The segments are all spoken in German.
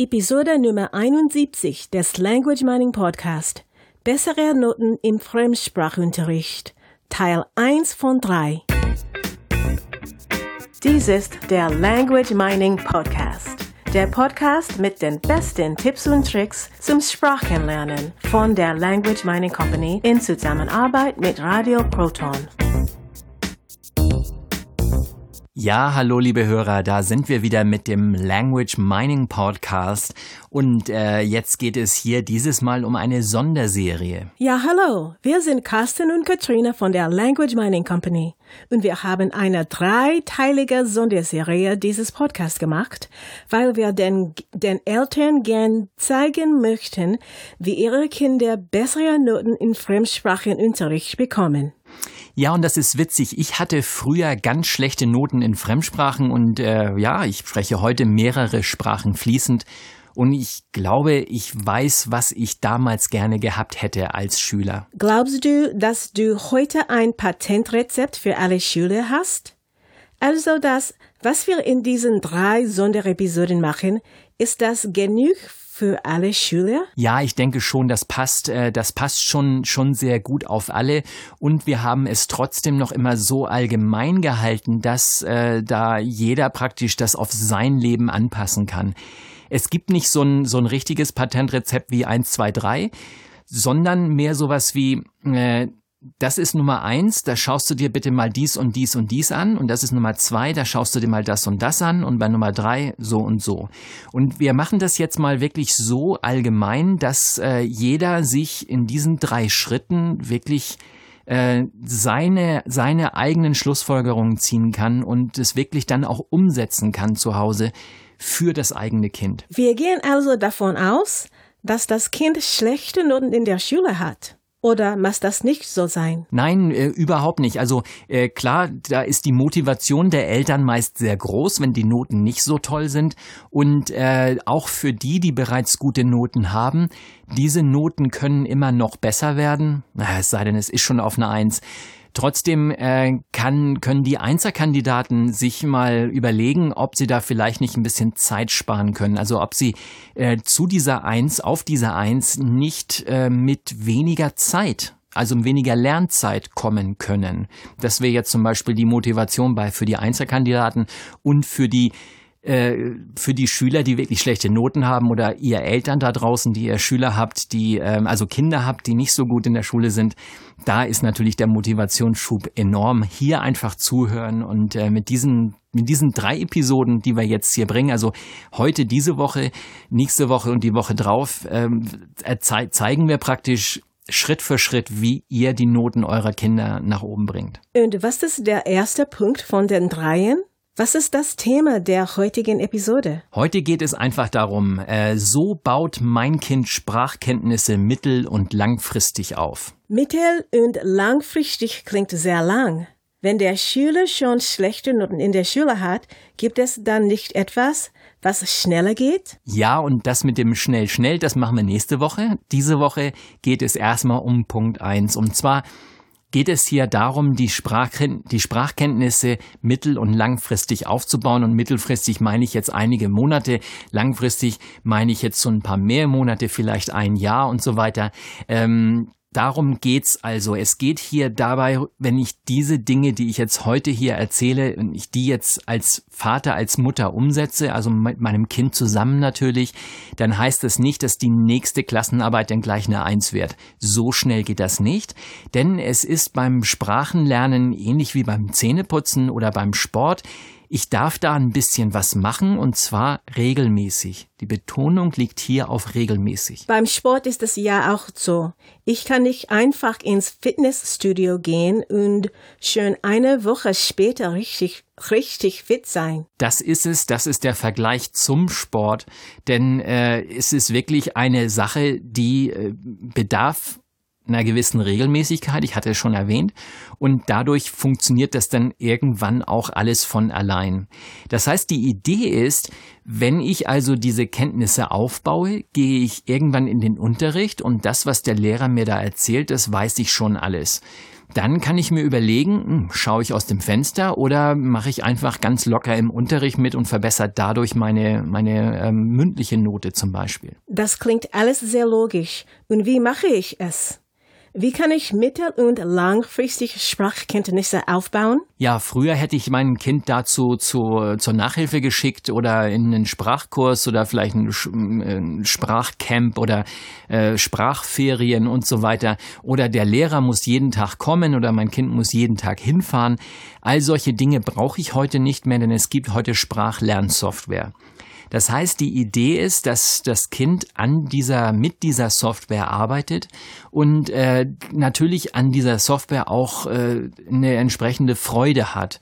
Episode Nummer 71 des Language Mining Podcast. Bessere Noten im Fremdsprachunterricht. Teil 1 von 3. Dies ist der Language Mining Podcast. Der Podcast mit den besten Tipps und Tricks zum Sprachenlernen von der Language Mining Company in Zusammenarbeit mit Radio Proton. Ja, hallo liebe Hörer, da sind wir wieder mit dem Language Mining Podcast und äh, jetzt geht es hier dieses Mal um eine Sonderserie. Ja, hallo, wir sind Carsten und Katrina von der Language Mining Company und wir haben eine dreiteilige Sonderserie dieses Podcast gemacht, weil wir den, den Eltern gern zeigen möchten, wie ihre Kinder bessere Noten in Fremdsprachenunterricht bekommen. Ja, und das ist witzig. Ich hatte früher ganz schlechte Noten in Fremdsprachen und äh, ja, ich spreche heute mehrere Sprachen fließend. Und ich glaube, ich weiß, was ich damals gerne gehabt hätte als Schüler. Glaubst du, dass du heute ein Patentrezept für alle Schüler hast? Also das, was wir in diesen drei Sonderepisoden machen, ist das genug für alle Schüler? Ja, ich denke schon, das passt, äh, das passt schon, schon sehr gut auf alle. Und wir haben es trotzdem noch immer so allgemein gehalten, dass äh, da jeder praktisch das auf sein Leben anpassen kann. Es gibt nicht so ein, so ein richtiges Patentrezept wie 1, 2, 3, sondern mehr sowas wie, äh, das ist Nummer eins, da schaust du dir bitte mal dies und dies und dies an. Und das ist Nummer zwei, da schaust du dir mal das und das an. Und bei Nummer drei so und so. Und wir machen das jetzt mal wirklich so allgemein, dass äh, jeder sich in diesen drei Schritten wirklich äh, seine, seine eigenen Schlussfolgerungen ziehen kann und es wirklich dann auch umsetzen kann zu Hause für das eigene Kind. Wir gehen also davon aus, dass das Kind schlechte Noten in der Schule hat. Oder muss das nicht so sein? Nein, äh, überhaupt nicht. Also äh, klar, da ist die Motivation der Eltern meist sehr groß, wenn die Noten nicht so toll sind. Und äh, auch für die, die bereits gute Noten haben, diese Noten können immer noch besser werden. Es sei denn, es ist schon auf eine Eins. Trotzdem äh, kann, können die Einzelkandidaten sich mal überlegen, ob sie da vielleicht nicht ein bisschen Zeit sparen können. Also ob sie äh, zu dieser Eins, auf dieser Eins nicht äh, mit weniger Zeit also weniger Lernzeit kommen können. Das wäre jetzt zum Beispiel die Motivation bei für die Einzelkandidaten und für die äh, für die Schüler, die wirklich schlechte Noten haben oder ihr Eltern da draußen, die ihr Schüler habt, die ähm, also Kinder habt, die nicht so gut in der Schule sind, da ist natürlich der Motivationsschub enorm. Hier einfach zuhören und äh, mit diesen mit diesen drei Episoden, die wir jetzt hier bringen, also heute diese Woche, nächste Woche und die Woche drauf, ähm, zeigen wir praktisch Schritt für Schritt, wie ihr die Noten eurer Kinder nach oben bringt. Und was ist der erste Punkt von den dreien? Was ist das Thema der heutigen Episode? Heute geht es einfach darum, äh, so baut mein Kind Sprachkenntnisse mittel- und langfristig auf. Mittel- und langfristig klingt sehr lang. Wenn der Schüler schon schlechte Noten in der Schule hat, gibt es dann nicht etwas, was schneller geht? Ja, und das mit dem schnell, schnell, das machen wir nächste Woche. Diese Woche geht es erstmal um Punkt eins. Und zwar geht es hier darum, die, Sprachken die Sprachkenntnisse mittel- und langfristig aufzubauen. Und mittelfristig meine ich jetzt einige Monate, langfristig meine ich jetzt so ein paar mehr Monate, vielleicht ein Jahr und so weiter. Ähm, Darum geht's also. Es geht hier dabei, wenn ich diese Dinge, die ich jetzt heute hier erzähle, wenn ich die jetzt als Vater, als Mutter umsetze, also mit meinem Kind zusammen natürlich, dann heißt es nicht, dass die nächste Klassenarbeit dann gleich eine Eins wird. So schnell geht das nicht, denn es ist beim Sprachenlernen ähnlich wie beim Zähneputzen oder beim Sport. Ich darf da ein bisschen was machen und zwar regelmäßig. Die Betonung liegt hier auf regelmäßig. Beim Sport ist es ja auch so. Ich kann nicht einfach ins Fitnessstudio gehen und schon eine Woche später richtig richtig fit sein. Das ist es, das ist der Vergleich zum Sport, denn äh, es ist wirklich eine Sache, die äh, bedarf einer gewissen Regelmäßigkeit, ich hatte es schon erwähnt, und dadurch funktioniert das dann irgendwann auch alles von allein. Das heißt, die Idee ist, wenn ich also diese Kenntnisse aufbaue, gehe ich irgendwann in den Unterricht und das, was der Lehrer mir da erzählt, das weiß ich schon alles dann kann ich mir überlegen, hm, schaue ich aus dem Fenster oder mache ich einfach ganz locker im Unterricht mit und verbessere dadurch meine, meine ähm, mündliche Note zum Beispiel. Das klingt alles sehr logisch. Und wie mache ich es? Wie kann ich mittel- und langfristig Sprachkenntnisse aufbauen? Ja, früher hätte ich mein Kind dazu zu, zur Nachhilfe geschickt oder in einen Sprachkurs oder vielleicht ein, Sprachcamp oder äh, Sprachferien und so weiter. Oder der Lehrer muss jeden Tag kommen oder mein Kind muss jeden Tag hinfahren. All solche Dinge brauche ich heute nicht mehr, denn es gibt heute Sprachlernsoftware. Das heißt, die Idee ist, dass das Kind an dieser, mit dieser Software arbeitet und äh, natürlich an dieser Software auch äh, eine entsprechende Freude hat.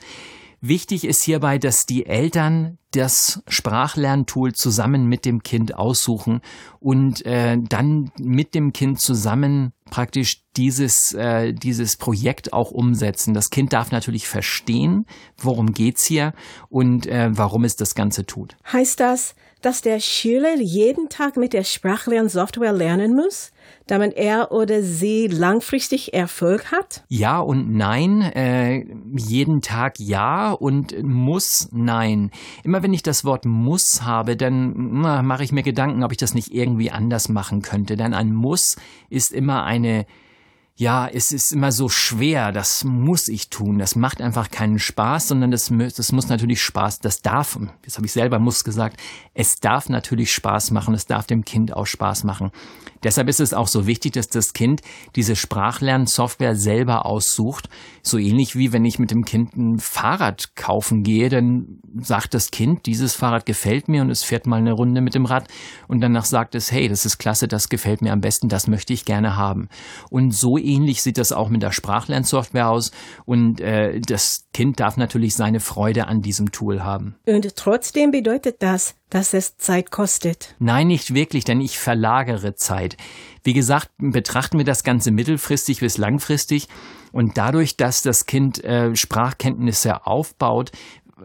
Wichtig ist hierbei, dass die Eltern das Sprachlerntool zusammen mit dem Kind aussuchen und äh, dann mit dem Kind zusammen praktisch dieses, äh, dieses Projekt auch umsetzen. Das Kind darf natürlich verstehen, worum geht's hier und äh, warum es das Ganze tut. Heißt das, dass der Schüler jeden Tag mit der Sprachlernsoftware lernen muss? damit er oder sie langfristig Erfolg hat? Ja und nein. Äh, jeden Tag ja und muss nein. Immer wenn ich das Wort muss habe, dann mache ich mir Gedanken, ob ich das nicht irgendwie anders machen könnte. Denn ein Muss ist immer eine ja, es ist immer so schwer, das muss ich tun, das macht einfach keinen Spaß, sondern das, das muss natürlich Spaß, das darf, jetzt habe ich selber muss gesagt, es darf natürlich Spaß machen, es darf dem Kind auch Spaß machen. Deshalb ist es auch so wichtig, dass das Kind diese Sprachlernsoftware selber aussucht. So ähnlich wie wenn ich mit dem Kind ein Fahrrad kaufen gehe, dann sagt das Kind, dieses Fahrrad gefällt mir und es fährt mal eine Runde mit dem Rad und danach sagt es, hey, das ist klasse, das gefällt mir am besten, das möchte ich gerne haben. Und so ähnlich sieht das auch mit der Sprachlernsoftware aus und äh, das Kind darf natürlich seine Freude an diesem Tool haben. Und trotzdem bedeutet das, dass es Zeit kostet. Nein, nicht wirklich, denn ich verlagere Zeit. Wie gesagt, betrachten wir das Ganze mittelfristig bis langfristig und dadurch, dass das Kind äh, Sprachkenntnisse aufbaut,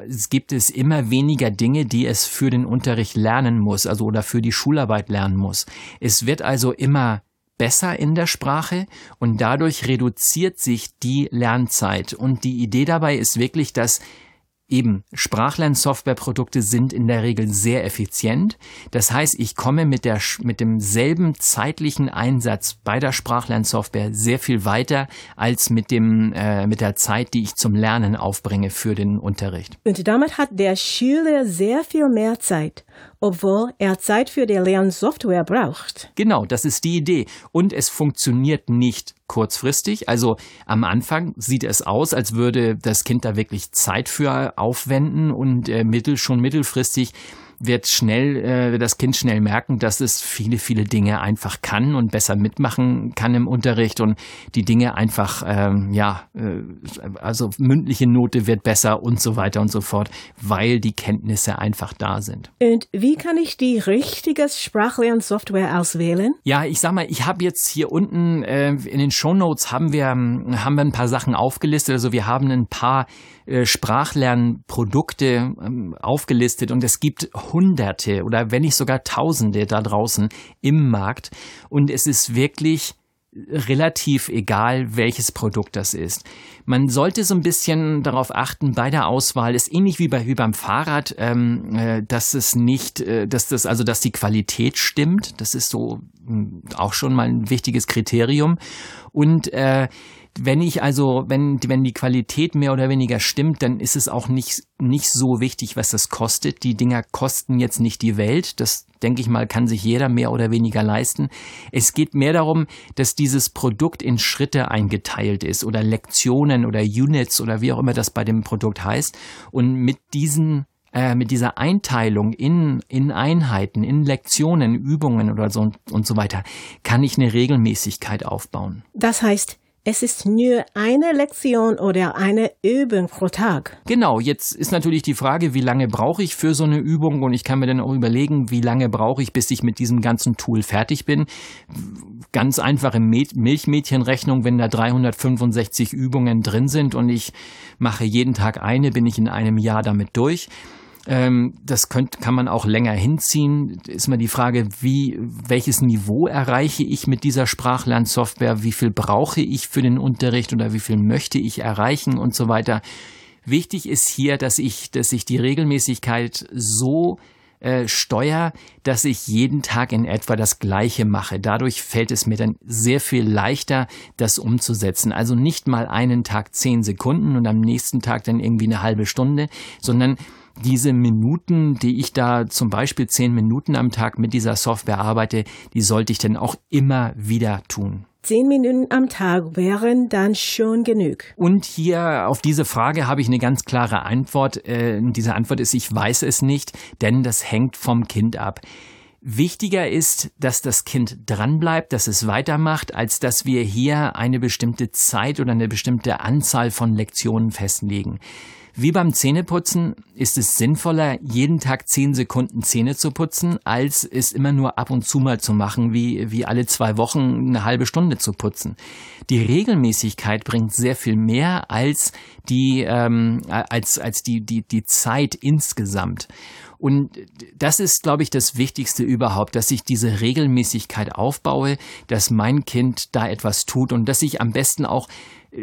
es gibt es immer weniger Dinge, die es für den Unterricht lernen muss, also oder für die Schularbeit lernen muss. Es wird also immer besser in der Sprache und dadurch reduziert sich die Lernzeit. Und die Idee dabei ist wirklich, dass Eben, Sprachlernsoftwareprodukte sind in der Regel sehr effizient. Das heißt, ich komme mit, der, mit demselben zeitlichen Einsatz bei der Sprachlernsoftware sehr viel weiter als mit, dem, äh, mit der Zeit, die ich zum Lernen aufbringe für den Unterricht. Und damit hat der Schüler sehr viel mehr Zeit obwohl er Zeit für die Lernsoftware braucht. Genau, das ist die Idee. Und es funktioniert nicht kurzfristig. Also am Anfang sieht es aus, als würde das Kind da wirklich Zeit für aufwenden und äh, mittel, schon mittelfristig wird schnell, äh, das Kind schnell merken, dass es viele, viele Dinge einfach kann und besser mitmachen kann im Unterricht und die Dinge einfach, ähm, ja, äh, also mündliche Note wird besser und so weiter und so fort, weil die Kenntnisse einfach da sind. Und wie kann ich die richtige Sprachlernsoftware auswählen? Ja, ich sag mal, ich habe jetzt hier unten äh, in den Show Notes haben wir, haben wir ein paar Sachen aufgelistet. Also wir haben ein paar Sprachlernprodukte ähm, aufgelistet und es gibt Hunderte oder wenn nicht sogar Tausende da draußen im Markt und es ist wirklich relativ egal, welches Produkt das ist. Man sollte so ein bisschen darauf achten bei der Auswahl, ist ähnlich wie, bei, wie beim Fahrrad, ähm, äh, dass es nicht, äh, dass das, also dass die Qualität stimmt. Das ist so hm, auch schon mal ein wichtiges Kriterium. Und äh, wenn ich also, wenn, wenn die Qualität mehr oder weniger stimmt, dann ist es auch nicht, nicht so wichtig, was das kostet. Die Dinger kosten jetzt nicht die Welt. Das, denke ich mal, kann sich jeder mehr oder weniger leisten. Es geht mehr darum, dass dieses Produkt in Schritte eingeteilt ist oder Lektionen oder Units oder wie auch immer das bei dem Produkt heißt. Und mit diesen äh, mit dieser Einteilung in, in Einheiten, in Lektionen, Übungen oder so und, und so weiter, kann ich eine Regelmäßigkeit aufbauen. Das heißt, es ist nur eine Lektion oder eine Übung pro Tag. Genau, jetzt ist natürlich die Frage, wie lange brauche ich für so eine Übung und ich kann mir dann auch überlegen, wie lange brauche ich, bis ich mit diesem ganzen Tool fertig bin. Ganz einfache Milchmädchenrechnung, wenn da 365 Übungen drin sind und ich mache jeden Tag eine, bin ich in einem Jahr damit durch. Ähm, das könnt, kann man auch länger hinziehen. Ist mal die Frage, wie, welches Niveau erreiche ich mit dieser Sprachlernsoftware? Wie viel brauche ich für den Unterricht oder wie viel möchte ich erreichen und so weiter? Wichtig ist hier, dass ich, dass ich die Regelmäßigkeit so äh, steuer, dass ich jeden Tag in etwa das Gleiche mache. Dadurch fällt es mir dann sehr viel leichter, das umzusetzen. Also nicht mal einen Tag zehn Sekunden und am nächsten Tag dann irgendwie eine halbe Stunde, sondern diese Minuten, die ich da zum Beispiel zehn Minuten am Tag mit dieser Software arbeite, die sollte ich dann auch immer wieder tun. Zehn Minuten am Tag wären dann schon genug. Und hier auf diese Frage habe ich eine ganz klare Antwort. Äh, diese Antwort ist, ich weiß es nicht, denn das hängt vom Kind ab. Wichtiger ist, dass das Kind dranbleibt, dass es weitermacht, als dass wir hier eine bestimmte Zeit oder eine bestimmte Anzahl von Lektionen festlegen. Wie beim Zähneputzen ist es sinnvoller, jeden Tag zehn Sekunden Zähne zu putzen, als es immer nur ab und zu mal zu machen, wie, wie alle zwei Wochen eine halbe Stunde zu putzen. Die Regelmäßigkeit bringt sehr viel mehr als die, ähm, als, als die, die, die Zeit insgesamt. Und das ist, glaube ich, das Wichtigste überhaupt, dass ich diese Regelmäßigkeit aufbaue, dass mein Kind da etwas tut und dass ich am besten auch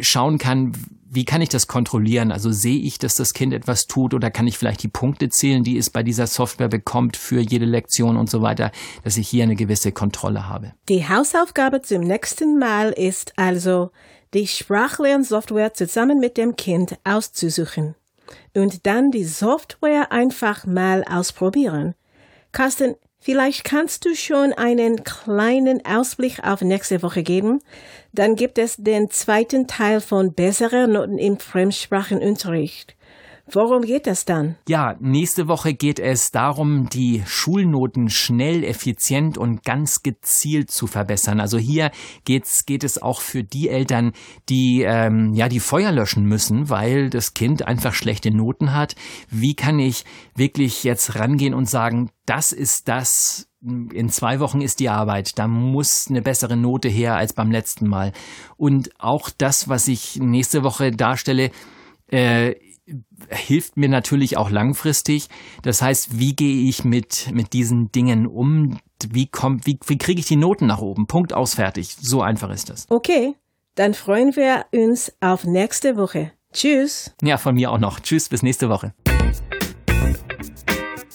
schauen kann, wie kann ich das kontrollieren? Also sehe ich, dass das Kind etwas tut oder kann ich vielleicht die Punkte zählen, die es bei dieser Software bekommt für jede Lektion und so weiter, dass ich hier eine gewisse Kontrolle habe. Die Hausaufgabe zum nächsten Mal ist also, die Sprachlernsoftware zusammen mit dem Kind auszusuchen und dann die Software einfach mal ausprobieren. Carsten, vielleicht kannst du schon einen kleinen Ausblick auf nächste Woche geben. Dann gibt es den zweiten Teil von besserer Noten im Fremdsprachenunterricht. Worum geht es dann? Ja, nächste Woche geht es darum, die Schulnoten schnell, effizient und ganz gezielt zu verbessern. Also hier geht's, geht es auch für die Eltern, die ähm, ja die Feuer löschen müssen, weil das Kind einfach schlechte Noten hat. Wie kann ich wirklich jetzt rangehen und sagen, das ist das, in zwei Wochen ist die Arbeit. Da muss eine bessere Note her als beim letzten Mal. Und auch das, was ich nächste Woche darstelle, äh, hilft mir natürlich auch langfristig. Das heißt, wie gehe ich mit, mit diesen Dingen um? Wie kommt, wie, wie kriege ich die Noten nach oben? Punkt aus, fertig. So einfach ist das. Okay, dann freuen wir uns auf nächste Woche. Tschüss. Ja, von mir auch noch. Tschüss, bis nächste Woche.